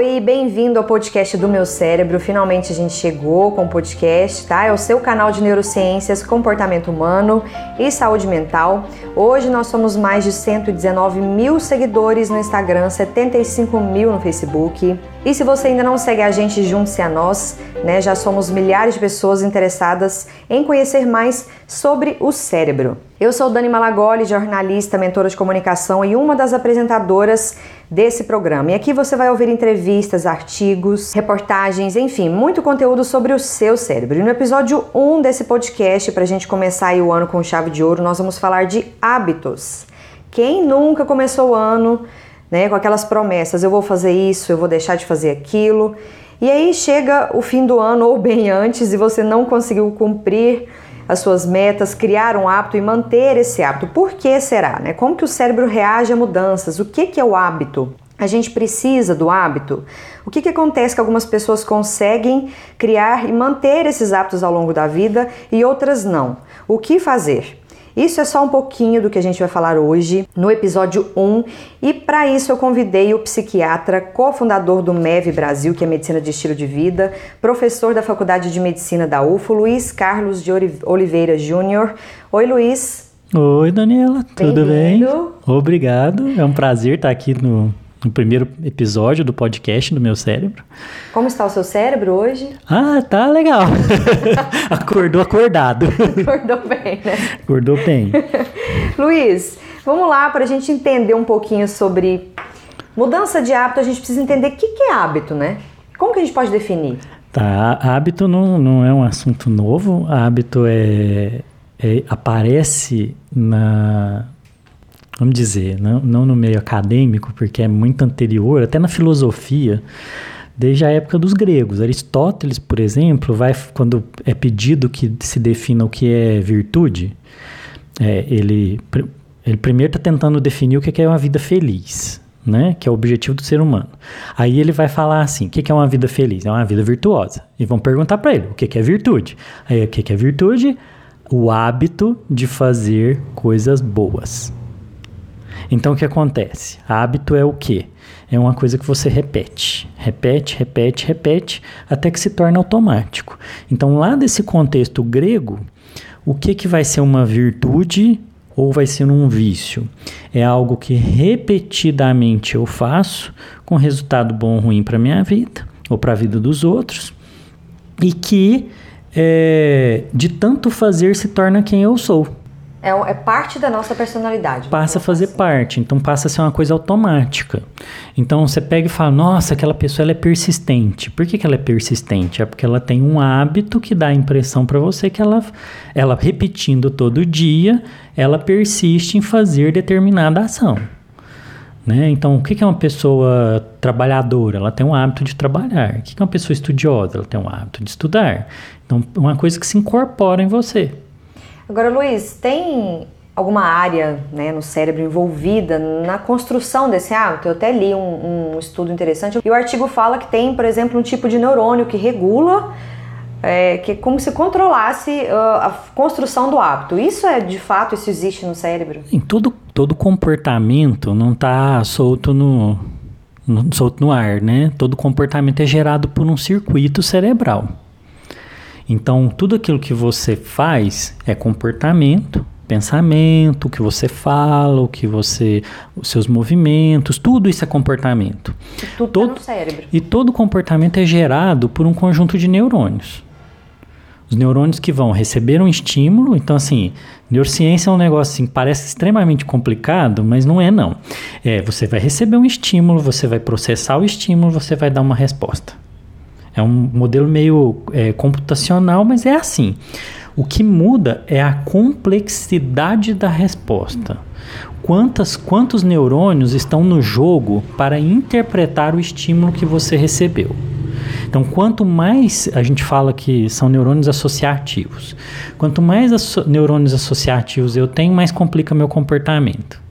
Oi, bem-vindo ao podcast do meu cérebro. Finalmente a gente chegou com o podcast, tá? É o seu canal de neurociências, comportamento humano e saúde mental. Hoje nós somos mais de 119 mil seguidores no Instagram, 75 mil no Facebook. E se você ainda não segue a gente, junte-se a nós, né? Já somos milhares de pessoas interessadas em conhecer mais sobre o cérebro. Eu sou Dani Malagoli, jornalista, mentora de comunicação e uma das apresentadoras desse programa. E aqui você vai ouvir entrevistas, artigos, reportagens, enfim, muito conteúdo sobre o seu cérebro. E no episódio 1 desse podcast, para a gente começar o ano com chave de ouro, nós vamos falar de hábitos. Quem nunca começou o ano né, com aquelas promessas, eu vou fazer isso, eu vou deixar de fazer aquilo, e aí chega o fim do ano ou bem antes e você não conseguiu cumprir as suas metas, criar um hábito e manter esse hábito. Por que será? Né? Como que o cérebro reage a mudanças? O que, que é o hábito? A gente precisa do hábito? O que, que acontece que algumas pessoas conseguem criar e manter esses hábitos ao longo da vida e outras não? O que fazer? Isso é só um pouquinho do que a gente vai falar hoje no episódio 1 e para isso eu convidei o psiquiatra, cofundador do MEV Brasil, que é Medicina de Estilo de Vida, professor da Faculdade de Medicina da UFO, Luiz Carlos de Oliveira Júnior. Oi, Luiz. Oi, Daniela, tudo bem? Obrigado, é um prazer estar aqui no no primeiro episódio do podcast do meu cérebro. Como está o seu cérebro hoje? Ah, tá legal. Acordou acordado. Acordou bem, né? Acordou bem. Luiz, vamos lá para a gente entender um pouquinho sobre mudança de hábito. A gente precisa entender o que é hábito, né? Como que a gente pode definir? Tá, hábito não, não é um assunto novo. Hábito é, é aparece na vamos dizer, não, não no meio acadêmico, porque é muito anterior, até na filosofia, desde a época dos gregos. Aristóteles, por exemplo, vai quando é pedido que se defina o que é virtude, é, ele, ele primeiro está tentando definir o que é uma vida feliz. Né? Que é o objetivo do ser humano. Aí ele vai falar assim: o que é uma vida feliz? É uma vida virtuosa. E vão perguntar para ele: o que é virtude? Aí, o que é virtude? O hábito de fazer coisas boas. Então o que acontece? Hábito é o quê? É uma coisa que você repete, repete, repete, repete, até que se torna automático. Então, lá desse contexto grego, o que, que vai ser uma virtude ou vai ser um vício? É algo que repetidamente eu faço, com resultado bom ou ruim para minha vida, ou para a vida dos outros, e que é, de tanto fazer se torna quem eu sou. É, é, parte da nossa personalidade. Passa a fazer assim. parte, então passa a ser uma coisa automática. Então você pega e fala, nossa, aquela pessoa ela é persistente. Por que, que ela é persistente? É porque ela tem um hábito que dá a impressão para você que ela, ela repetindo todo dia, ela persiste em fazer determinada ação. Né? Então, o que é uma pessoa trabalhadora? Ela tem um hábito de trabalhar. O que é uma pessoa estudiosa? Ela tem um hábito de estudar. Então, uma coisa que se incorpora em você. Agora, Luiz, tem alguma área né, no cérebro envolvida na construção desse hábito? Eu até li um, um, estudo interessante e o artigo fala que tem, por exemplo, um tipo de neurônio que regula, é, que é como se controlasse uh, a construção do hábito. Isso é de fato, isso existe no cérebro? Em todo, todo comportamento não está solto no, no, solto no ar, né? Todo comportamento é gerado por um circuito cerebral. Então, tudo aquilo que você faz é comportamento, pensamento, o que você fala, o que você, os seus movimentos, tudo isso é comportamento. E tudo todo, tá no cérebro. E todo comportamento é gerado por um conjunto de neurônios. Os neurônios que vão receber um estímulo, então assim, neurociência é um negócio assim, parece extremamente complicado, mas não é não. É, você vai receber um estímulo, você vai processar o estímulo, você vai dar uma resposta. É um modelo meio é, computacional, mas é assim. O que muda é a complexidade da resposta. Quantas, quantos neurônios estão no jogo para interpretar o estímulo que você recebeu? Então, quanto mais a gente fala que são neurônios associativos, quanto mais asso neurônios associativos eu tenho, mais complica meu comportamento.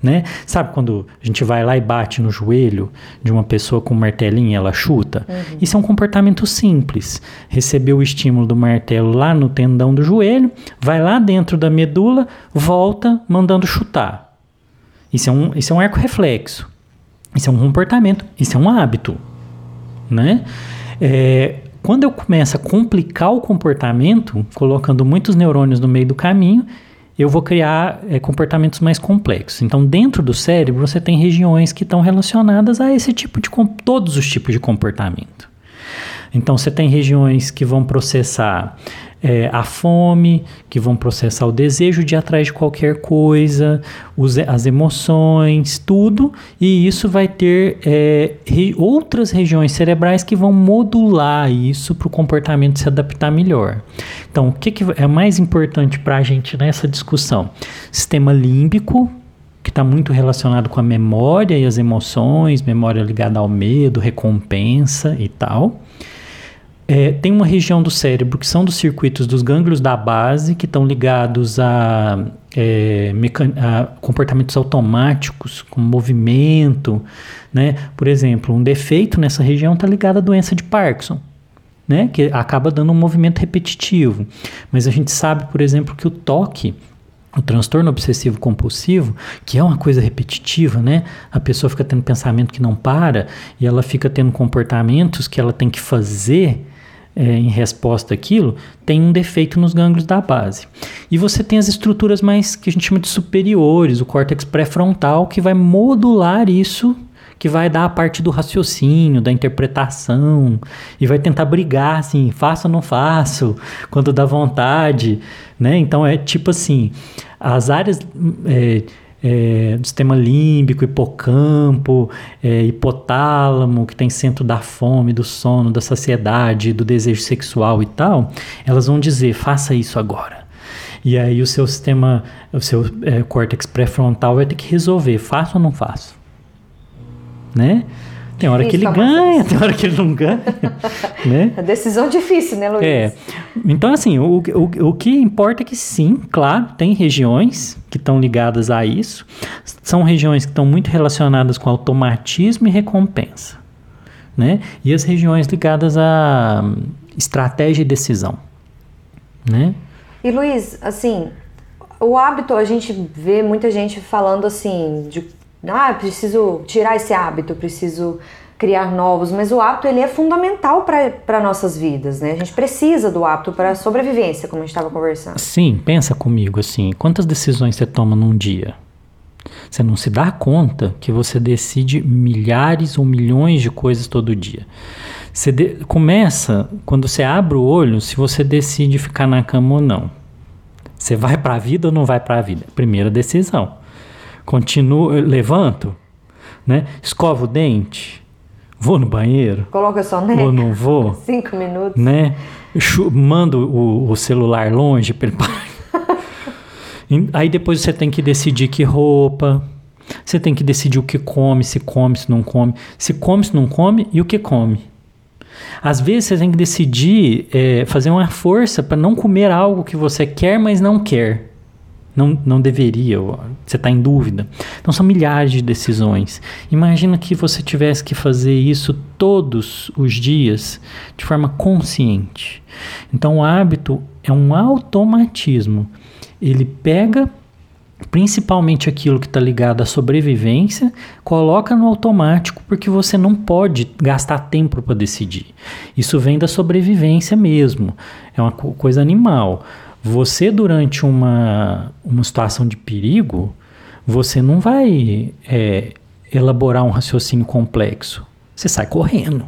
Né? Sabe quando a gente vai lá e bate no joelho de uma pessoa com um martelinho e ela chuta? Uhum. Isso é um comportamento simples. Recebeu o estímulo do martelo lá no tendão do joelho, vai lá dentro da medula, volta mandando chutar. Isso é um, isso é um arco reflexo. Isso é um comportamento, isso é um hábito, né? É, quando eu começo a complicar o comportamento, colocando muitos neurônios no meio do caminho, eu vou criar é, comportamentos mais complexos. Então, dentro do cérebro, você tem regiões que estão relacionadas a esse tipo de todos os tipos de comportamento. Então, você tem regiões que vão processar é, a fome, que vão processar o desejo de ir atrás de qualquer coisa, os, as emoções, tudo, e isso vai ter é, re, outras regiões cerebrais que vão modular isso para o comportamento se adaptar melhor. Então, o que, que é mais importante para a gente nessa discussão? Sistema límbico, que está muito relacionado com a memória e as emoções, memória ligada ao medo, recompensa e tal. É, tem uma região do cérebro que são dos circuitos dos gânglios da base, que estão ligados a, é, a, comportamentos automáticos, como movimento. Né? Por exemplo, um defeito nessa região está ligado à doença de Parkinson. Né? Que acaba dando um movimento repetitivo. Mas a gente sabe, por exemplo, que o toque o transtorno obsessivo compulsivo, que é uma coisa repetitiva, né? A pessoa fica tendo pensamento que não para e ela fica tendo comportamentos que ela tem que fazer é, em resposta àquilo, tem um defeito nos gânglios da base. E você tem as estruturas mais que a gente chama de superiores, o córtex pré-frontal, que vai modular isso, que vai dar a parte do raciocínio, da interpretação, e vai tentar brigar assim, faço ou não faço, quando dá vontade, né? Então é tipo assim, as áreas. É, é, do sistema límbico, hipocampo, é, hipotálamo, que tem centro da fome, do sono, da saciedade, do desejo sexual e tal, elas vão dizer: faça isso agora. E aí o seu sistema, o seu é, córtex pré-frontal vai ter que resolver: faço ou não faço? Né? Tem hora que ele ganha, tem hora que ele não ganha. né? A decisão difícil, né, Luiz? É. Então, assim, o, o, o que importa é que sim, claro, tem regiões que estão ligadas a isso. São regiões que estão muito relacionadas com automatismo e recompensa. Né? E as regiões ligadas a estratégia e decisão. Né? E Luiz, assim, o hábito, a gente vê muita gente falando assim, de ah, preciso tirar esse hábito, preciso criar novos, mas o hábito ele é fundamental para nossas vidas, né? A gente precisa do hábito para sobrevivência, como a gente estava conversando. Sim, pensa comigo assim, quantas decisões você toma num dia? Você não se dá conta que você decide milhares ou milhões de coisas todo dia. Você de... começa quando você abre o olho, se você decide ficar na cama ou não. Você vai para a vida ou não vai para a vida? Primeira decisão. Continuo, levanto, né? Escovo o dente, vou no banheiro. Coloca soneca. Ou não vou. Cinco minutos. Né? Mando o, o celular longe para ele parar. Aí depois você tem que decidir que roupa. Você tem que decidir o que come, se come, se não come. Se come, se não come e o que come. Às vezes você tem que decidir é, fazer uma força para não comer algo que você quer, mas não quer não, não deveria, você está em dúvida. Então são milhares de decisões. Imagina que você tivesse que fazer isso todos os dias de forma consciente. Então o hábito é um automatismo. Ele pega principalmente aquilo que está ligado à sobrevivência, coloca no automático porque você não pode gastar tempo para decidir. Isso vem da sobrevivência mesmo, é uma coisa animal. Você, durante uma, uma situação de perigo, você não vai é, elaborar um raciocínio complexo. Você sai correndo.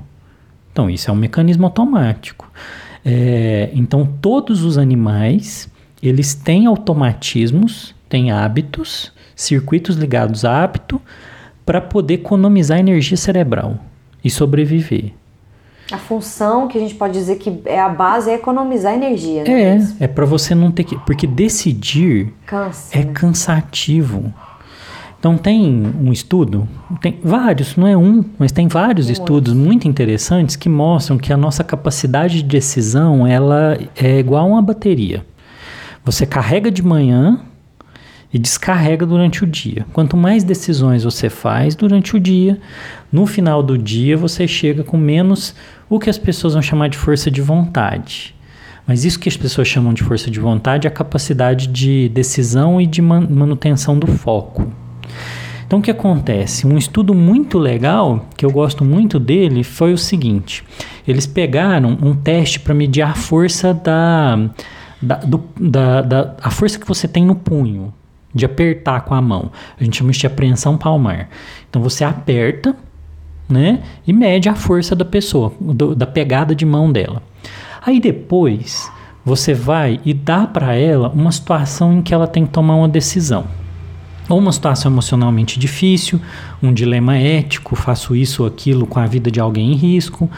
Então, isso é um mecanismo automático. É, então, todos os animais, eles têm automatismos, têm hábitos, circuitos ligados a hábito, para poder economizar energia cerebral e sobreviver. A função que a gente pode dizer que é a base é economizar energia, né? É, é para você não ter que. Porque decidir Cansa, é né? cansativo. Então tem um estudo, tem vários, não é um, mas tem vários muito. estudos muito interessantes que mostram que a nossa capacidade de decisão ela é igual a uma bateria. Você carrega de manhã e descarrega durante o dia. Quanto mais decisões você faz durante o dia, no final do dia você chega com menos o que as pessoas vão chamar de força de vontade. Mas isso que as pessoas chamam de força de vontade é a capacidade de decisão e de manutenção do foco. Então o que acontece? Um estudo muito legal, que eu gosto muito dele, foi o seguinte: eles pegaram um teste para medir a força da, da, do, da, da, a força que você tem no punho, de apertar com a mão. A gente chama isso de apreensão palmar. Então você aperta, né, e mede a força da pessoa, do, da pegada de mão dela. Aí depois você vai e dá para ela uma situação em que ela tem que tomar uma decisão. Ou uma situação emocionalmente difícil, um dilema ético, faço isso ou aquilo com a vida de alguém em risco.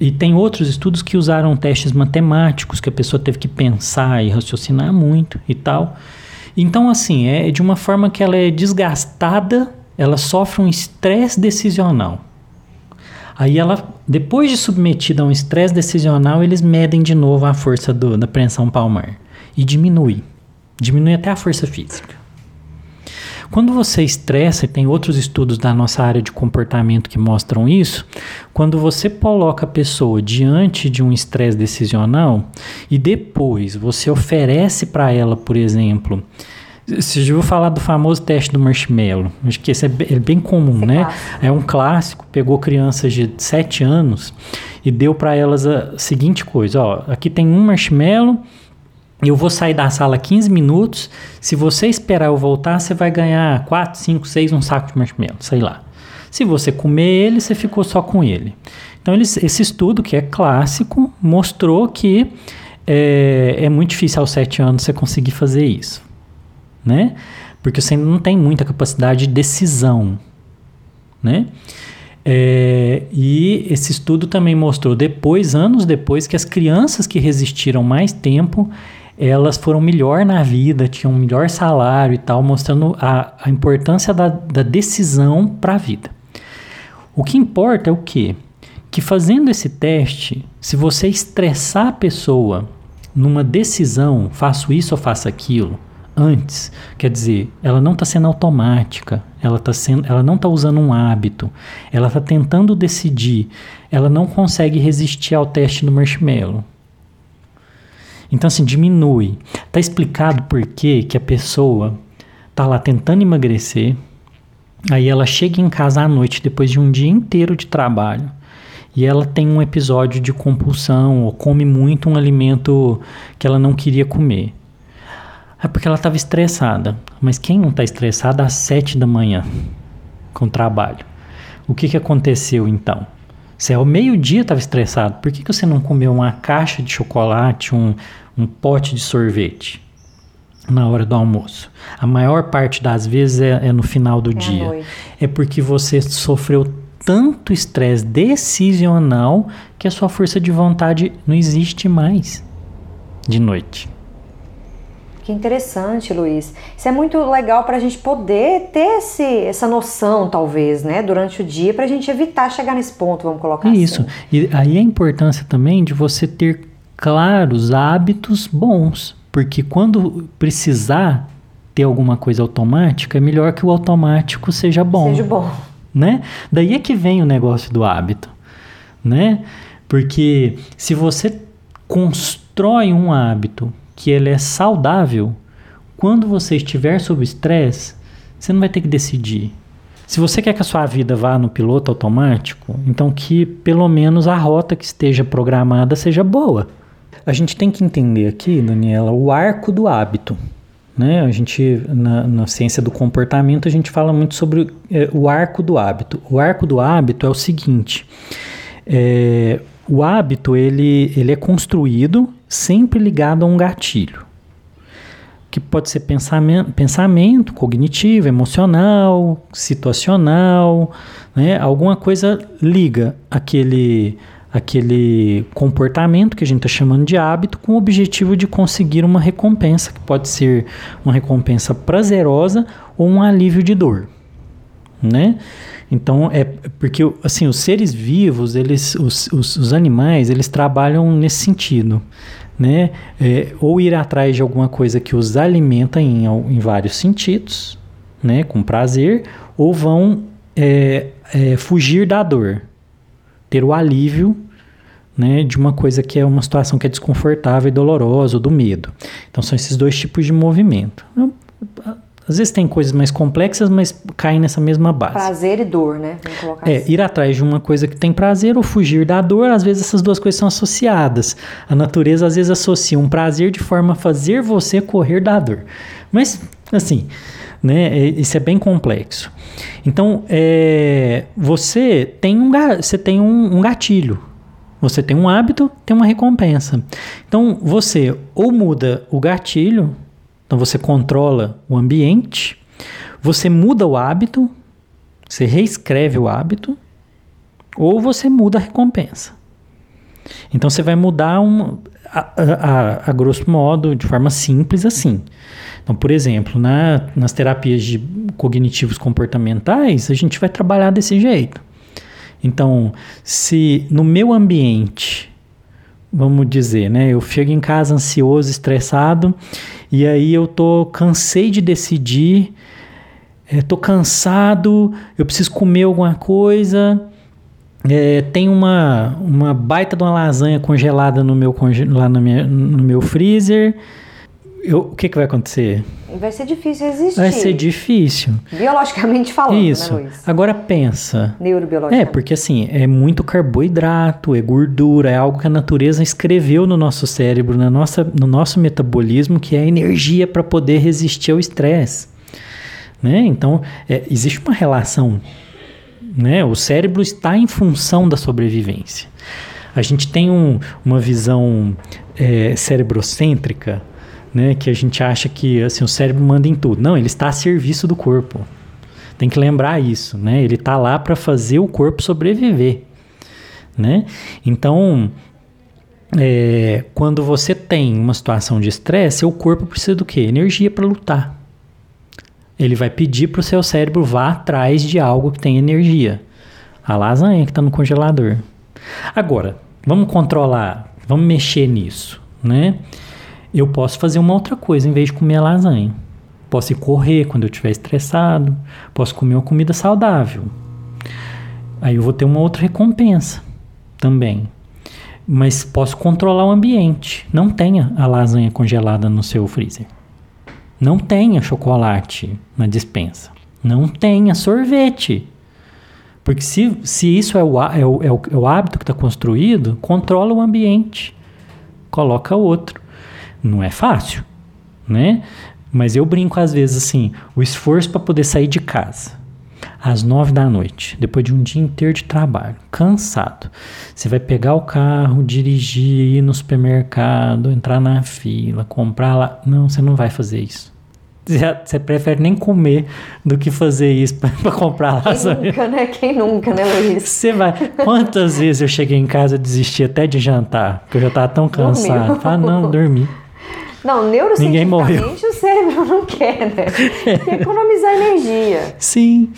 E tem outros estudos que usaram testes matemáticos, que a pessoa teve que pensar e raciocinar muito e tal. Então, assim, é de uma forma que ela é desgastada, ela sofre um estresse decisional. Aí ela, depois de submetida a um estresse decisional, eles medem de novo a força do, da pressão palmar. E diminui. Diminui até a força física. Quando você estressa, e tem outros estudos da nossa área de comportamento que mostram isso, quando você coloca a pessoa diante de um estresse decisional e depois você oferece para ela, por exemplo, você já ouviu falar do famoso teste do marshmallow? Acho que esse é bem, é bem comum, esse é né? É, é um clássico. Pegou crianças de 7 anos e deu para elas a seguinte coisa: ó, aqui tem um marshmallow. Eu vou sair da sala 15 minutos. Se você esperar eu voltar, você vai ganhar 4, 5, 6, um saco de marshmallow, sei lá. Se você comer ele, você ficou só com ele. Então, eles, esse estudo, que é clássico, mostrou que é, é muito difícil aos 7 anos você conseguir fazer isso né? Porque você não tem muita capacidade de decisão, né? É, e esse estudo também mostrou depois, anos depois, que as crianças que resistiram mais tempo, elas foram melhor na vida, tinham um melhor salário e tal, mostrando a, a importância da, da decisão para a vida. O que importa é o quê? Que fazendo esse teste, se você estressar a pessoa numa decisão, faço isso ou faço aquilo, antes. Quer dizer, ela não está sendo automática, ela, tá sendo, ela não está usando um hábito, ela está tentando decidir, ela não consegue resistir ao teste do marshmallow. Então, assim, diminui. Está explicado por que, que a pessoa está lá tentando emagrecer, aí ela chega em casa à noite depois de um dia inteiro de trabalho e ela tem um episódio de compulsão ou come muito um alimento que ela não queria comer. É porque ela estava estressada. Mas quem não está estressado às sete da manhã com o trabalho? O que, que aconteceu então? Você ao meio-dia estava estressado. Por que, que você não comeu uma caixa de chocolate, um, um pote de sorvete na hora do almoço? A maior parte das vezes é, é no final do é dia. É porque você sofreu tanto estresse decisional que a sua força de vontade não existe mais de noite. Que interessante, Luiz. Isso é muito legal para a gente poder ter esse, essa noção, talvez, né, durante o dia, para a gente evitar chegar nesse ponto, vamos colocar Isso. assim. Isso. E aí a importância também de você ter claros hábitos bons, porque quando precisar ter alguma coisa automática, é melhor que o automático seja bom. Seja bom. Né? Daí é que vem o negócio do hábito, né? Porque se você constrói um hábito que ele é saudável, quando você estiver sob estresse, você não vai ter que decidir. Se você quer que a sua vida vá no piloto automático, então que pelo menos a rota que esteja programada seja boa. A gente tem que entender aqui, Daniela, o arco do hábito. Né? A gente, na, na ciência do comportamento, a gente fala muito sobre é, o arco do hábito. O arco do hábito é o seguinte: é, o hábito ele, ele é construído sempre ligado a um gatilho, que pode ser pensamento, pensamento cognitivo, emocional, situacional, né? alguma coisa liga aquele, aquele comportamento que a gente está chamando de hábito com o objetivo de conseguir uma recompensa, que pode ser uma recompensa prazerosa ou um alívio de dor. Né? Então é porque assim os seres vivos, eles, os, os, os animais, eles trabalham nesse sentido né? É, ou ir atrás de alguma coisa que os alimenta em, em vários sentidos, né? Com prazer, ou vão é, é, fugir da dor, ter o alívio né, de uma coisa que é uma situação que é desconfortável e dolorosa, ou do medo. Então são esses dois tipos de movimento. Às vezes tem coisas mais complexas, mas caem nessa mesma base. Prazer e dor, né? Vamos colocar É, assim. ir atrás de uma coisa que tem prazer ou fugir da dor, às vezes essas duas coisas são associadas. A natureza às vezes associa um prazer de forma a fazer você correr da dor. Mas, assim, né, é- isso é bem complexo. Então, é, você tem, um, você tem um, um gatilho. Você tem um hábito, tem uma recompensa. Então, você ou muda o gatilho, então você controla o ambiente, você muda o hábito, você reescreve o hábito ou você muda a recompensa. Então você vai mudar um, a, a- a- grosso modo, de forma simples assim. Então, por exemplo, na- nas terapias de cognitivos comportamentais, a gente vai trabalhar desse jeito. Então, se no meu ambiente, vamos dizer, né, eu chego em casa ansioso, estressado, e aí eu tô cansei de decidir, é, tô cansado, eu preciso comer alguma coisa, é, tem uma, uma baita de uma lasanha congelada no meu, lá no, minha- no meu freezer. Eu- o que, que vai acontecer? Vai ser difícil resistir. Vai ser difícil. Biologicamente falando, Isso. né, Luiz? Agora pensa. É, Neurobiologicamente. porque assim, é muito carboidrato, é gordura, é algo que a natureza escreveu no nosso cérebro, na nossa, no nosso metabolismo, que é energia para poder resistir ao estresse. Né? Então, é, existe uma relação. Né? O cérebro está em função da sobrevivência. A gente tem um- uma visão é, cerebrocêntrica, né? que a gente acha que assim, o cérebro manda em tudo. Não, ele está a serviço do corpo. Tem que lembrar isso, né? Ele está lá para fazer o corpo sobreviver, né? Então, é, quando você tem uma situação de estresse, seu corpo precisa do quê? Energia para lutar. Ele vai pedir para o seu cérebro vá atrás de algo que tem energia. A lasanha que está no congelador. Agora, vamos controlar, vamos mexer nisso, né? Eu posso fazer uma outra coisa em vez de comer lasanha. Posso ir correr quando eu estiver estressado. Posso comer uma comida saudável. Aí eu vou ter uma outra recompensa também. Mas posso controlar o ambiente. Não tenha a lasanha congelada no seu freezer. Não tenha chocolate na dispensa. Não tenha sorvete. Porque se, se isso é o, é, é, o, é o hábito que está construído, controla o ambiente. Coloca outro. Não é fácil, né? Mas eu brinco às vezes assim, o esforço para poder sair de casa às nove da noite, depois de um dia inteiro de trabalho, cansado. Você vai pegar o carro, dirigir, ir no supermercado, entrar na fila, comprar lá. Não, você não vai fazer isso. Você, prefere nem comer do que fazer isso para comprar Quem lasanha. nunca, né? Quem nunca, né, Luiz? Você vai. Quantas vezes eu cheguei em casa e desisti até de jantar? Porque eu já estava tão Dormiu. cansado. Ah, não, dormi. Não, neurocientificamente o cérebro não quer, né? Quer economizar energia. Sim.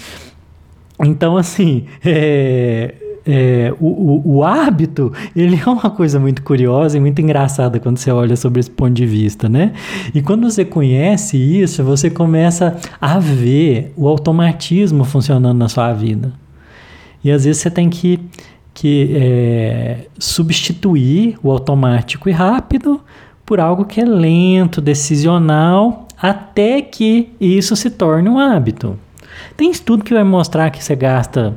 Então, assim, é, é, o, o, o hábito, ele é uma coisa muito curiosa e muito engraçada quando você olha sobre esse ponto de vista, né? E quando você conhece isso, você começa a ver o automatismo funcionando na sua vida. E às vezes você tem que, que é, substituir o automático e rápido por algo que é lento, decisional, até que isso se torne um hábito. Tem estudo que vai mostrar que você gasta.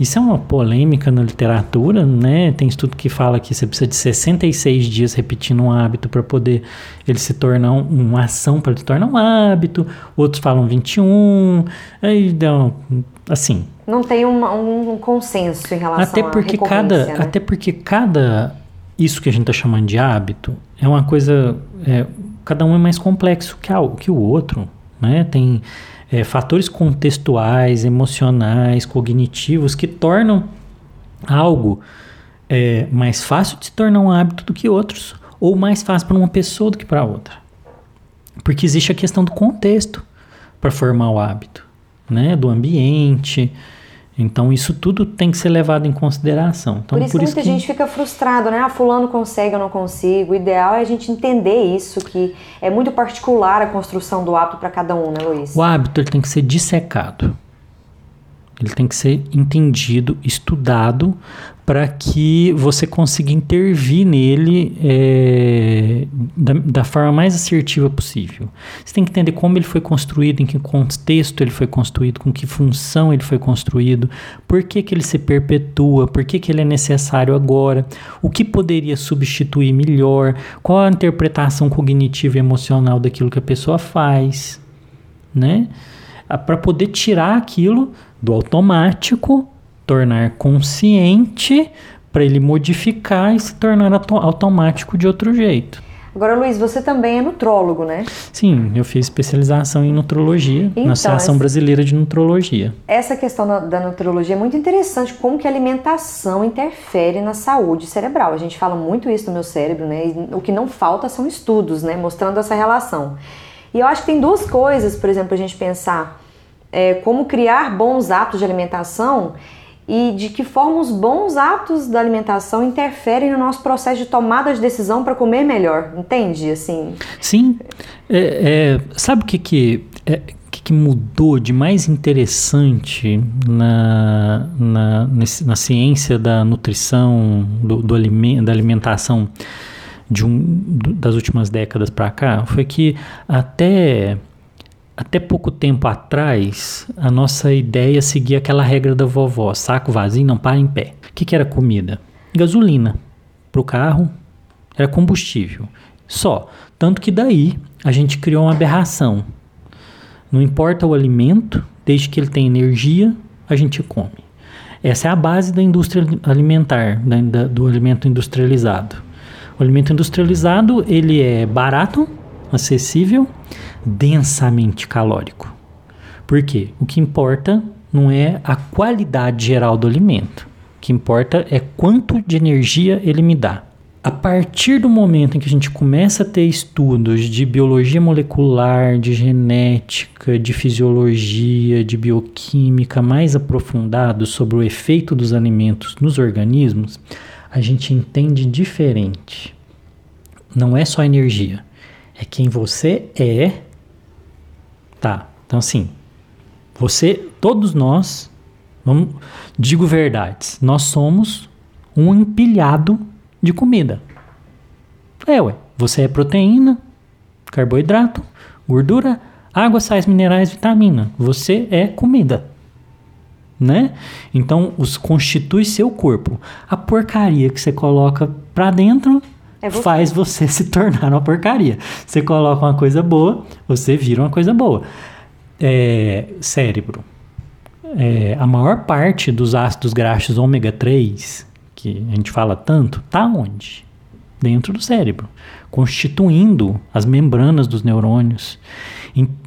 Isso é uma polêmica na literatura, né? Tem estudo que fala que você precisa de 66 dias repetindo um hábito para poder ele se tornar um- uma ação para ele se tornar um hábito. Outros falam 21. Aí dão assim, Não tem uma- um, consenso em relação até porque cada né? até porque cada isso que a gente está chamando de hábito é uma coisa é, cada um é mais complexo que, a, que o outro né tem é, fatores contextuais emocionais cognitivos que tornam algo é, mais fácil de se tornar um hábito do que outros ou mais fácil para uma pessoa do que para outra porque existe a questão do contexto para formar o hábito, né? Do ambiente. Então isso tudo tem que ser levado em consideração. Então Por isso que muita gente fica frustrado, né? Ah, fulano consegue, eu não consigo. O ideal é a gente entender isso, que é muito particular a construção do hábito para cada um, né, Luiz? o hábito ele tem que ser dissecado. Ele tem que ser entendido, estudado para que você consiga intervir nele é, da, da, forma mais assertiva possível. Você tem que entender como ele foi construído, em que contexto ele foi construído, com que função ele foi construído, por que, que ele se perpetua, por que, que ele é necessário agora, o que poderia substituir melhor, qual a interpretação cognitiva e emocional daquilo que a pessoa faz, né? Para poder tirar aquilo do automático tornar consciente para ele modificar e se tornar automático de outro jeito. Agora, Luiz, você também é nutrólogo, né? Sim, eu fiz especialização em nutrologia, então, na Associação essa, Brasileira de Nutrologia. Essa questão da, da, nutrologia é muito interessante, como que a alimentação interfere na saúde cerebral. A gente fala muito isso no meu cérebro, né? E o que não falta são estudos, né? Mostrando essa relação. E eu acho que tem duas coisas, por exemplo, a gente pensar é, como criar bons hábitos de alimentação e de que forma os bons hábitos da alimentação interferem no nosso processo de tomada de decisão para comer melhor, entende? Assim. Sim. É, é, sabe o que que, é, que que mudou de mais interessante na, na, na ciência da nutrição, do, do da alimentação de um, das últimas décadas para cá? Foi que até até pouco tempo atrás, a nossa ideia seguia aquela regra da vovó: saco vazio, não para em pé. O que, que era comida? Gasolina para o carro, era combustível. Só. Tanto que daí a gente criou uma aberração. Não importa o alimento, desde que ele tenha energia, a gente come. Essa é a base da indústria alimentar, da, da, do alimento industrializado. O alimento industrializado ele é barato, acessível densamente calórico. Por quê? O que importa não é a qualidade geral do alimento. O que importa é quanto de energia ele me dá. A partir do momento em que a gente começa a ter estudos de biologia molecular, de genética, de fisiologia, de bioquímica mais aprofundados sobre o efeito dos alimentos nos organismos, a gente entende diferente. Não é só energia, é quem você é Tá. Então, assim, você, todos nós, vamos, digo verdades, nós somos um empilhado de comida. É, ué. Você é proteína, carboidrato, gordura, água, sais minerais, vitamina. Você é comida. Né? Então, os constitui seu corpo. A porcaria que você coloca pra dentro é você. faz você se tornar uma porcaria. Você coloca uma coisa boa, você vira uma coisa boa. É, cérebro. É, a maior parte dos ácidos graxos ômega 3, que a gente fala tanto, tá onde? Dentro do cérebro, constituindo as membranas dos neurônios.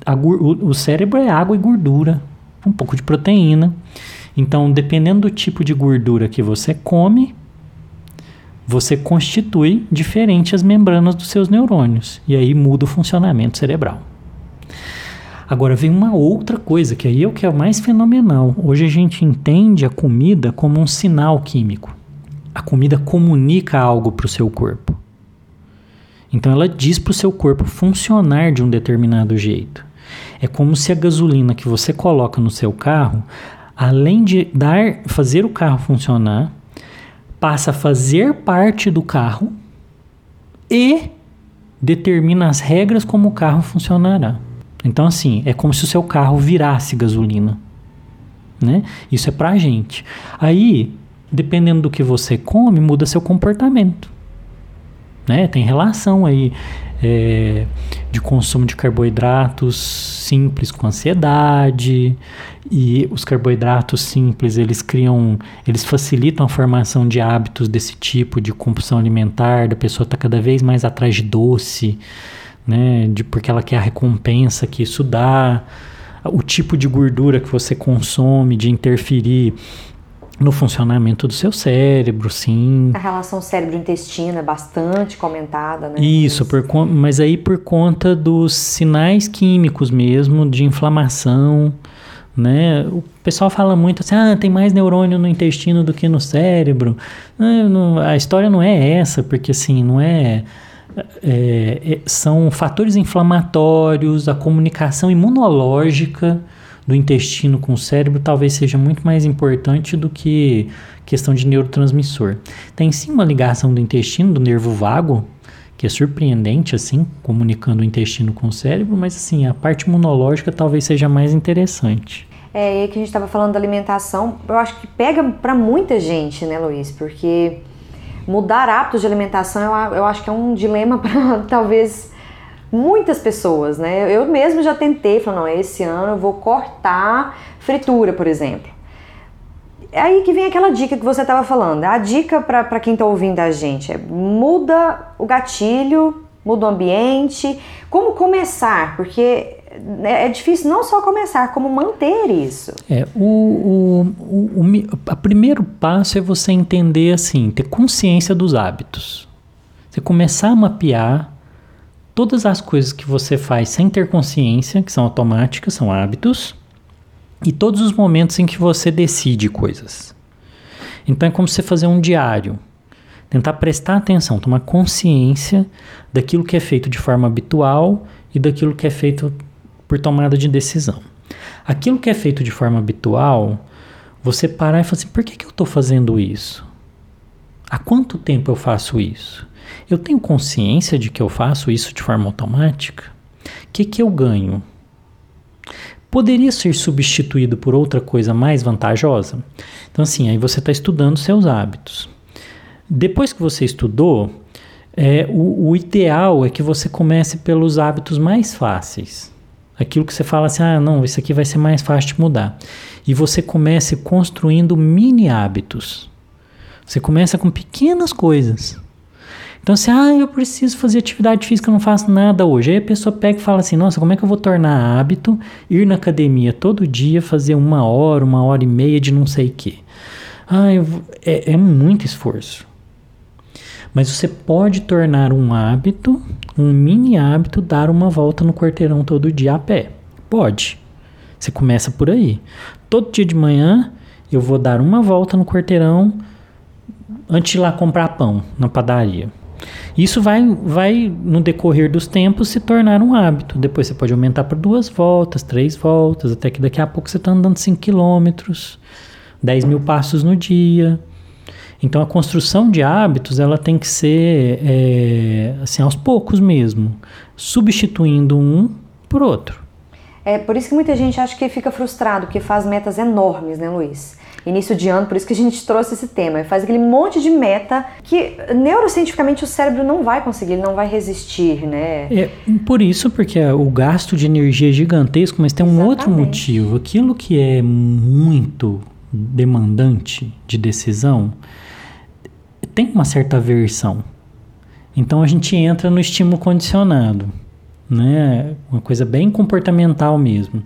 A, o, o cérebro é água e gordura, um pouco de proteína. Então, dependendo do tipo de gordura que você come, você constitui diferente as membranas dos seus neurônios e aí muda o funcionamento cerebral. Agora vem uma outra coisa que aí é o que é mais fenomenal. Hoje a gente entende a comida como um sinal químico. A comida comunica algo para o seu corpo. Então ela diz para o seu corpo funcionar de um determinado jeito. É como se a gasolina que você coloca no seu carro, além de dar, fazer o carro funcionar, passa a fazer parte do carro e determina as regras como o carro funcionará. Então, assim, é como se o seu carro virasse gasolina. Né? Isso é pra gente. Aí, dependendo do que você come, muda seu comportamento. Né? Tem relação aí é, de consumo de carboidratos simples com ansiedade. E os carboidratos simples eles criam eles facilitam a formação de hábitos desse tipo de compulsão alimentar da pessoa está cada vez mais atrás de doce né? De porque ela quer a recompensa que isso dá. O tipo de gordura que você consome de interferir no funcionamento do seu cérebro, sim. A relação cérebro-intestino é bastante comentada, né? Isso, por, mas aí por conta dos sinais químicos mesmo, de inflamação, né? O pessoal fala muito assim, ah, tem mais neurônio no intestino do que no cérebro. Não, a história não é essa, porque assim, não é... É, é, são fatores inflamatórios, a comunicação imunológica do intestino com o cérebro talvez seja muito mais importante do que questão de neurotransmissor. Tem sim uma ligação do intestino, do nervo vago, que é surpreendente, assim, comunicando o intestino com o cérebro, mas assim, a parte imunológica talvez seja mais interessante. É, e que a gente estava falando da alimentação, eu acho que pega para muita gente, né, Luiz? Porque mudar hábitos de alimentação eu, eu acho que é um dilema para talvez muitas pessoas, né? Eu mesmo já tentei, falando, não, esse ano eu vou cortar fritura, por exemplo. Aí que vem aquela dica que você estava falando. A dica para quem está ouvindo a gente é muda o gatilho, muda o ambiente. Como começar? Porque é difícil não só começar, como manter isso. É, o, o, o, o primeiro passo é você entender assim, ter consciência dos hábitos. Você começar a mapear todas as coisas que você faz sem ter consciência, que são automáticas, são hábitos, e todos os momentos em que você decide coisas. Então é como você fazer um diário. Tentar prestar atenção, tomar consciência daquilo que é feito de forma habitual e daquilo que é feito por tomada de decisão. Aquilo que é feito de forma habitual, você parar e falar assim: por que, que eu estou fazendo isso? Há quanto tempo eu faço isso? Eu tenho consciência de que eu faço isso de forma automática? O que, que eu ganho? poderia ser substituído por outra coisa mais vantajosa? Então, assim, aí você está estudando seus hábitos. Depois que você estudou, é, o, o, ideal é que você comece pelos hábitos mais fáceis. Aquilo que você fala assim, ah, não, isso aqui vai ser mais fácil de mudar. E você comece construindo mini hábitos. Você começa com pequenas coisas. Então, assim, ah, eu preciso fazer atividade física, eu não faço nada hoje. Aí a pessoa pega e fala assim: nossa, como é que eu vou tornar hábito ir na academia todo dia, fazer uma hora, uma hora e meia de não sei o quê? Ah, é, é muito esforço. Mas você pode tornar um hábito, um mini hábito, dar uma volta no quarteirão todo dia a pé. Pode. Você começa por aí. Todo dia de manhã eu vou dar uma volta no quarteirão antes de lá comprar pão na padaria. Isso vai, vai, no decorrer dos tempos, se tornar um hábito. Depois você pode aumentar para duas voltas, três voltas, até que daqui a pouco você está andando 5 quilômetros, 10 mil passos no dia. Então a construção de hábitos ela tem que ser é, assim aos poucos mesmo, substituindo um por outro. É por isso que muita gente acha que fica frustrado, porque faz metas enormes, né, Luiz? Início de ano, por isso que a gente trouxe esse tema. Faz aquele monte de meta que neurocientificamente o cérebro não vai conseguir, ele não vai resistir, né? É por isso, porque o gasto de energia é gigantesco, mas tem um Exatamente. outro motivo. Aquilo que é muito demandante de decisão tem uma certa aversão. Então a gente entra no estímulo condicionado, né? Uma coisa bem comportamental mesmo.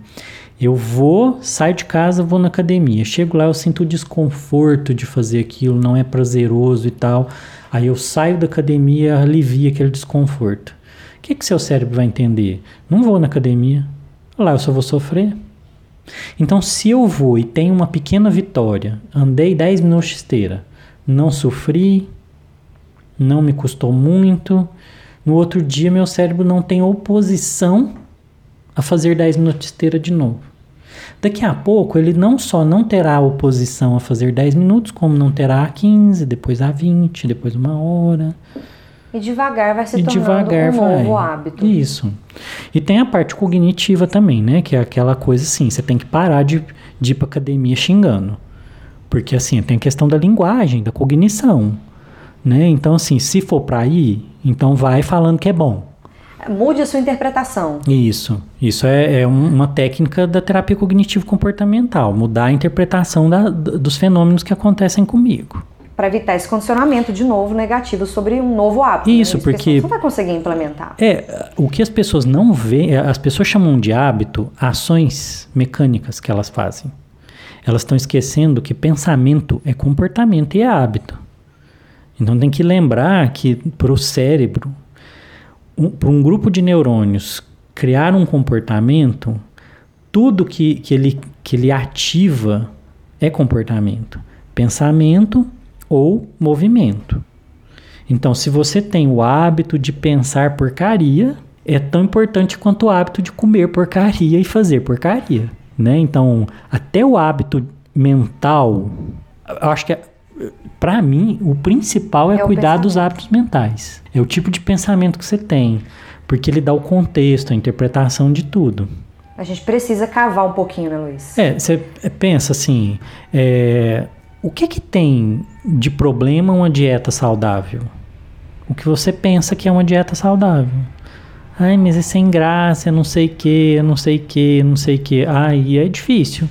Eu vou, saio de casa, vou na academia. Chego lá, eu sinto o desconforto de fazer aquilo, não é prazeroso e tal. Aí eu saio da academia, alivia aquele desconforto. O que, que seu cérebro vai entender? Não vou na academia. Lá eu só vou sofrer. Então, se eu vou e tenho uma pequena vitória, andei 10 minutos de esteira, não sofri, não me custou muito, no outro dia meu cérebro não tem oposição a fazer 10 minutos de esteira de novo. Daqui a pouco ele não só não terá oposição a fazer 10 minutos, como não terá a 15, depois a 20, depois uma hora. E devagar vai se e tornando devagar um vai. novo hábito. Isso. E tem a parte cognitiva também, né? Que é aquela coisa assim, você tem que parar de, de ir pra academia xingando. Porque assim, tem a questão da linguagem, da cognição. Né? Então, assim, se for para ir, então vai falando que é bom mude a sua interpretação. Isso. Isso é, é uma técnica da terapia cognitivo-comportamental. Mudar a interpretação da, dos fenômenos que acontecem comigo. Para evitar esse condicionamento de novo negativo sobre um novo hábito. Né? Isso, né? porque. Você não vai conseguir implementar. É, o que as pessoas não veem, é, as pessoas chamam de hábito ações mecânicas que elas fazem. Elas estão esquecendo que pensamento é comportamento e é hábito. Então tem que lembrar que para o cérebro um, para um grupo de neurônios criar um comportamento, tudo que, que, ele, que ele ativa é comportamento, pensamento ou movimento. Então, se você tem o hábito de pensar porcaria, é tão importante quanto o hábito de comer porcaria e fazer porcaria. né? Então, até o hábito mental, eu acho que é, para mim o principal é, é cuidar dos hábitos mentais. É o tipo de pensamento que você tem, porque ele dá o contexto, a interpretação de tudo. A gente precisa cavar um pouquinho, né, Luiz? É, você pensa assim, é, o que que tem de problema uma dieta saudável? O que você pensa que é uma dieta saudável? Ai, mas é sem graça, não sei o que, não sei o que, não sei o que. Aí é difícil,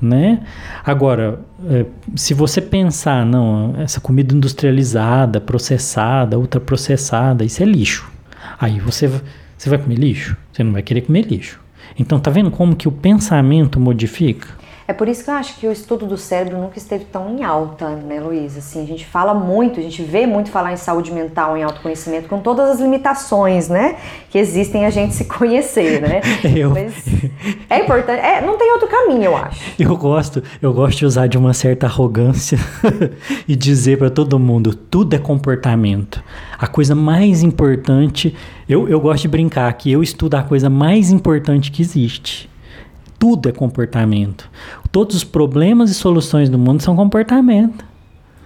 né? Agora, é, se você pensar, não, essa comida industrializada, processada, ultraprocessada, isso é lixo. Aí você, você vai comer lixo? Você não vai querer comer lixo. Então, tá vendo como que o pensamento modifica? É por isso que eu acho que o estudo do cérebro nunca esteve tão em alta, né, Luísa? Assim, a gente fala muito, a gente vê muito falar em saúde mental, em autoconhecimento, com todas as limitações, né, que existem a gente se conhecer, né? Eu... Mas é importante, é, não tem outro caminho, eu acho. Eu gosto, eu gosto de usar de uma certa arrogância e dizer para todo mundo, tudo é comportamento. A coisa mais importante, eu, eu gosto de brincar que eu estudo a coisa mais importante que existe tudo é comportamento. Todos os problemas e soluções do mundo são comportamento.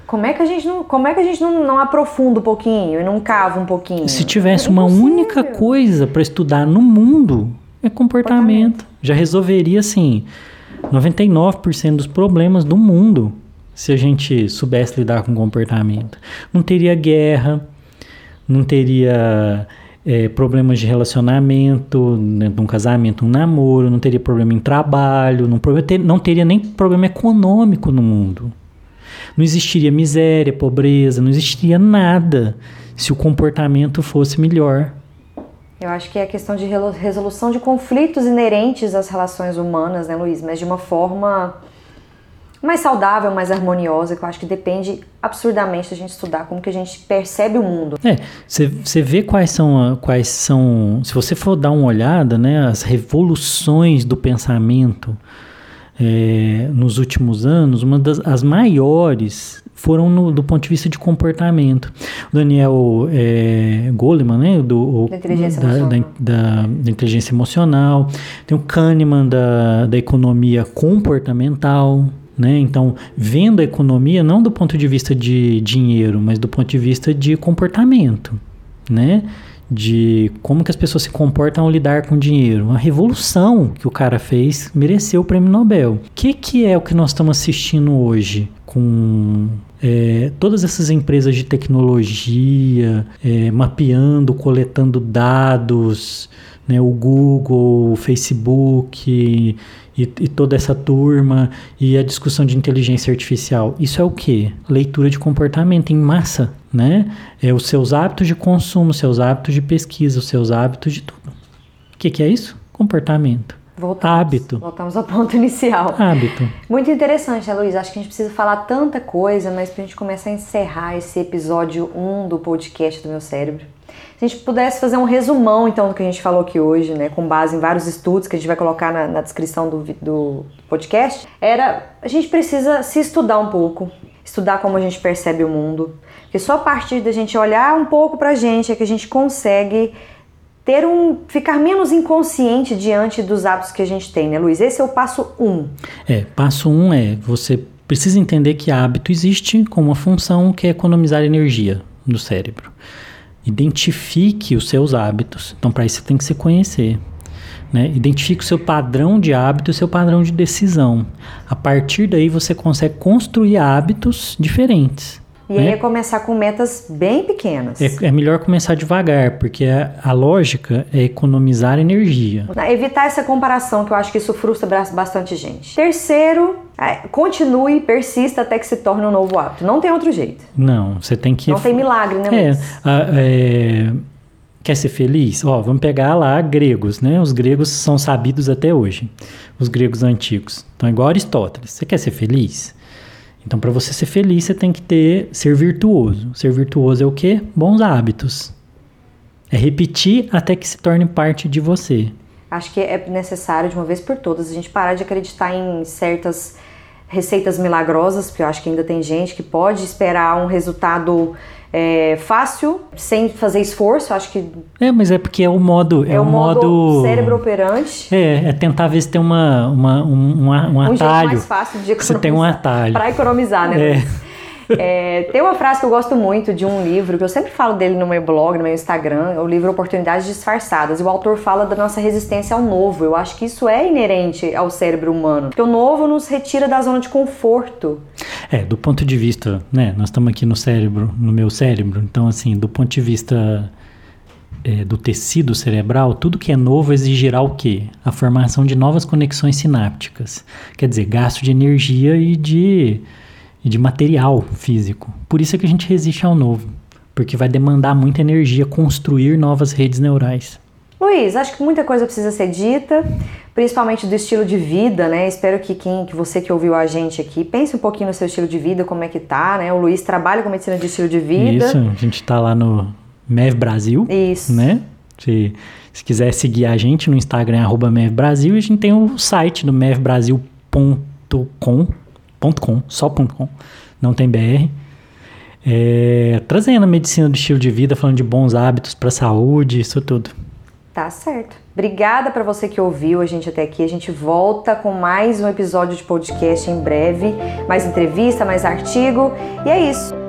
Como é que a gente não, como é que a gente não, não aprofunda um pouquinho e não cava um pouquinho? Se tivesse é uma única coisa para estudar no mundo, é comportamento. comportamento. Já resolveria assim 99% dos problemas do mundo se a gente soubesse lidar com comportamento. Não teria guerra, não teria é, problemas de relacionamento, né, de um casamento, um namoro, não teria problema em trabalho, não, não teria nem problema econômico no mundo. Não existiria miséria, pobreza, não existiria nada se o comportamento fosse melhor. Eu acho que é a questão de resolução de conflitos inerentes às relações humanas, né, Luiz? Mas de uma forma mais saudável, mais harmoniosa, que eu acho que depende absurdamente da gente estudar como que a gente percebe o mundo. É, você vê quais são, quais são, se você for dar uma olhada, né, as revoluções do pensamento é, nos últimos anos, uma das as maiores foram no, do ponto de vista de comportamento. O Daniel é, Goleman, né, do, da, inteligência da, da, da, da, inteligência emocional, tem o Kahneman da, da economia comportamental, né? Então, vendo a economia não do ponto de vista de dinheiro, mas do ponto de vista de comportamento, né? de como que as pessoas se comportam ao lidar com dinheiro. Uma revolução que o cara fez mereceu o prêmio Nobel. O que, que é o que nós estamos assistindo hoje com é, todas essas empresas de tecnologia é, mapeando, coletando dados, né, o Google, o Facebook e, e, toda essa turma e a discussão de inteligência artificial. Isso é o que? Leitura de comportamento em massa, né? É os seus hábitos de consumo, seus hábitos de pesquisa, os seus hábitos de tudo. O que, que é isso? Comportamento. Voltamos, Hábito. Voltamos ao ponto inicial. Hábito. Muito interessante, né, Luiz? Acho que a gente precisa falar tanta coisa, mas para a gente começar a encerrar esse episódio 1 do podcast do meu cérebro, se a gente pudesse fazer um resumão, então, do que a gente falou aqui hoje, né, com base em vários estudos que a gente vai colocar na, na descrição do, do podcast, era a gente precisa se estudar um pouco, estudar como a gente percebe o mundo, porque só a partir da gente olhar um pouco pra gente é que a gente consegue ter um ficar menos inconsciente diante dos hábitos que a gente tem, né, Luiz? Esse é o passo um. É, passo um é você precisa entender que hábito existe com uma função que é economizar energia do cérebro. Identifique os seus hábitos. Então, para isso, você tem que se conhecer. Né? Identifique o seu padrão de hábito e o seu padrão de decisão. A partir daí, você consegue construir hábitos diferentes. E né? aí é começar com metas bem pequenas. É, é melhor começar devagar, porque a, a, lógica é economizar energia. Evitar essa comparação, que eu acho que isso frustra bastante gente. Terceiro, é, continue, persista até que se torne um novo hábito. Não tem outro jeito. Não, você tem que. Não tem milagre, né? É, a, é, quer ser feliz? Ó, vamos pegar lá gregos, né? Os gregos são sabidos até hoje, os gregos antigos. Então, igual Aristóteles. Você quer ser feliz? Então, para você ser feliz, você tem que ter ser virtuoso. Ser virtuoso é o quê? Bons hábitos. É repetir até que se torne parte de você. Acho que é necessário, de uma vez por todas, a gente parar de acreditar em certas receitas milagrosas, porque eu acho que ainda tem gente que pode esperar um resultado é, fácil, sem fazer esforço, acho que... É, mas é porque é o modo... É, é o modo, modo cérebro operante. É, é tentar ver se tem uma, uma, um, um, um atalho. Um jeito mais fácil de economizar. Você tem um atalho. Para economizar, né? É. É, tem uma frase que eu gosto muito de um livro, que eu sempre falo dele no meu blog, no meu Instagram, é o livro Oportunidades Disfarçadas. E o autor fala da nossa resistência ao novo. Eu acho que isso é inerente ao cérebro humano. Porque o novo nos retira da zona de conforto. É, do ponto de vista, né? Nós estamos aqui no cérebro, no meu cérebro. Então, assim, do ponto de vista é, do tecido cerebral, tudo que é novo exigirá o quê? A formação de novas conexões sinápticas. Quer dizer, gasto de energia e de e de material físico. Por isso é que a gente resiste ao novo, porque vai demandar muita energia construir novas redes neurais. Luiz, acho que muita coisa precisa ser dita, principalmente do estilo de vida, né? Espero que quem, que você que ouviu a gente aqui, pense um pouquinho no seu estilo de vida, como é que tá, né? O Luiz trabalha com medicina de estilo de vida. Isso, a gente tá lá no MEV Brasil. Isso. Né? Se, se quiser seguir a gente no Instagram, arroba MEV Brasil, e a gente tem o site do mevbrasil.com .com, só .com, não tem BR. É, trazendo a medicina do estilo de vida, falando de bons hábitos para saúde, isso tudo. Tá certo. Obrigada para você que ouviu a gente até aqui. A gente volta com mais um episódio de podcast em breve, mais entrevista, mais artigo. E é isso.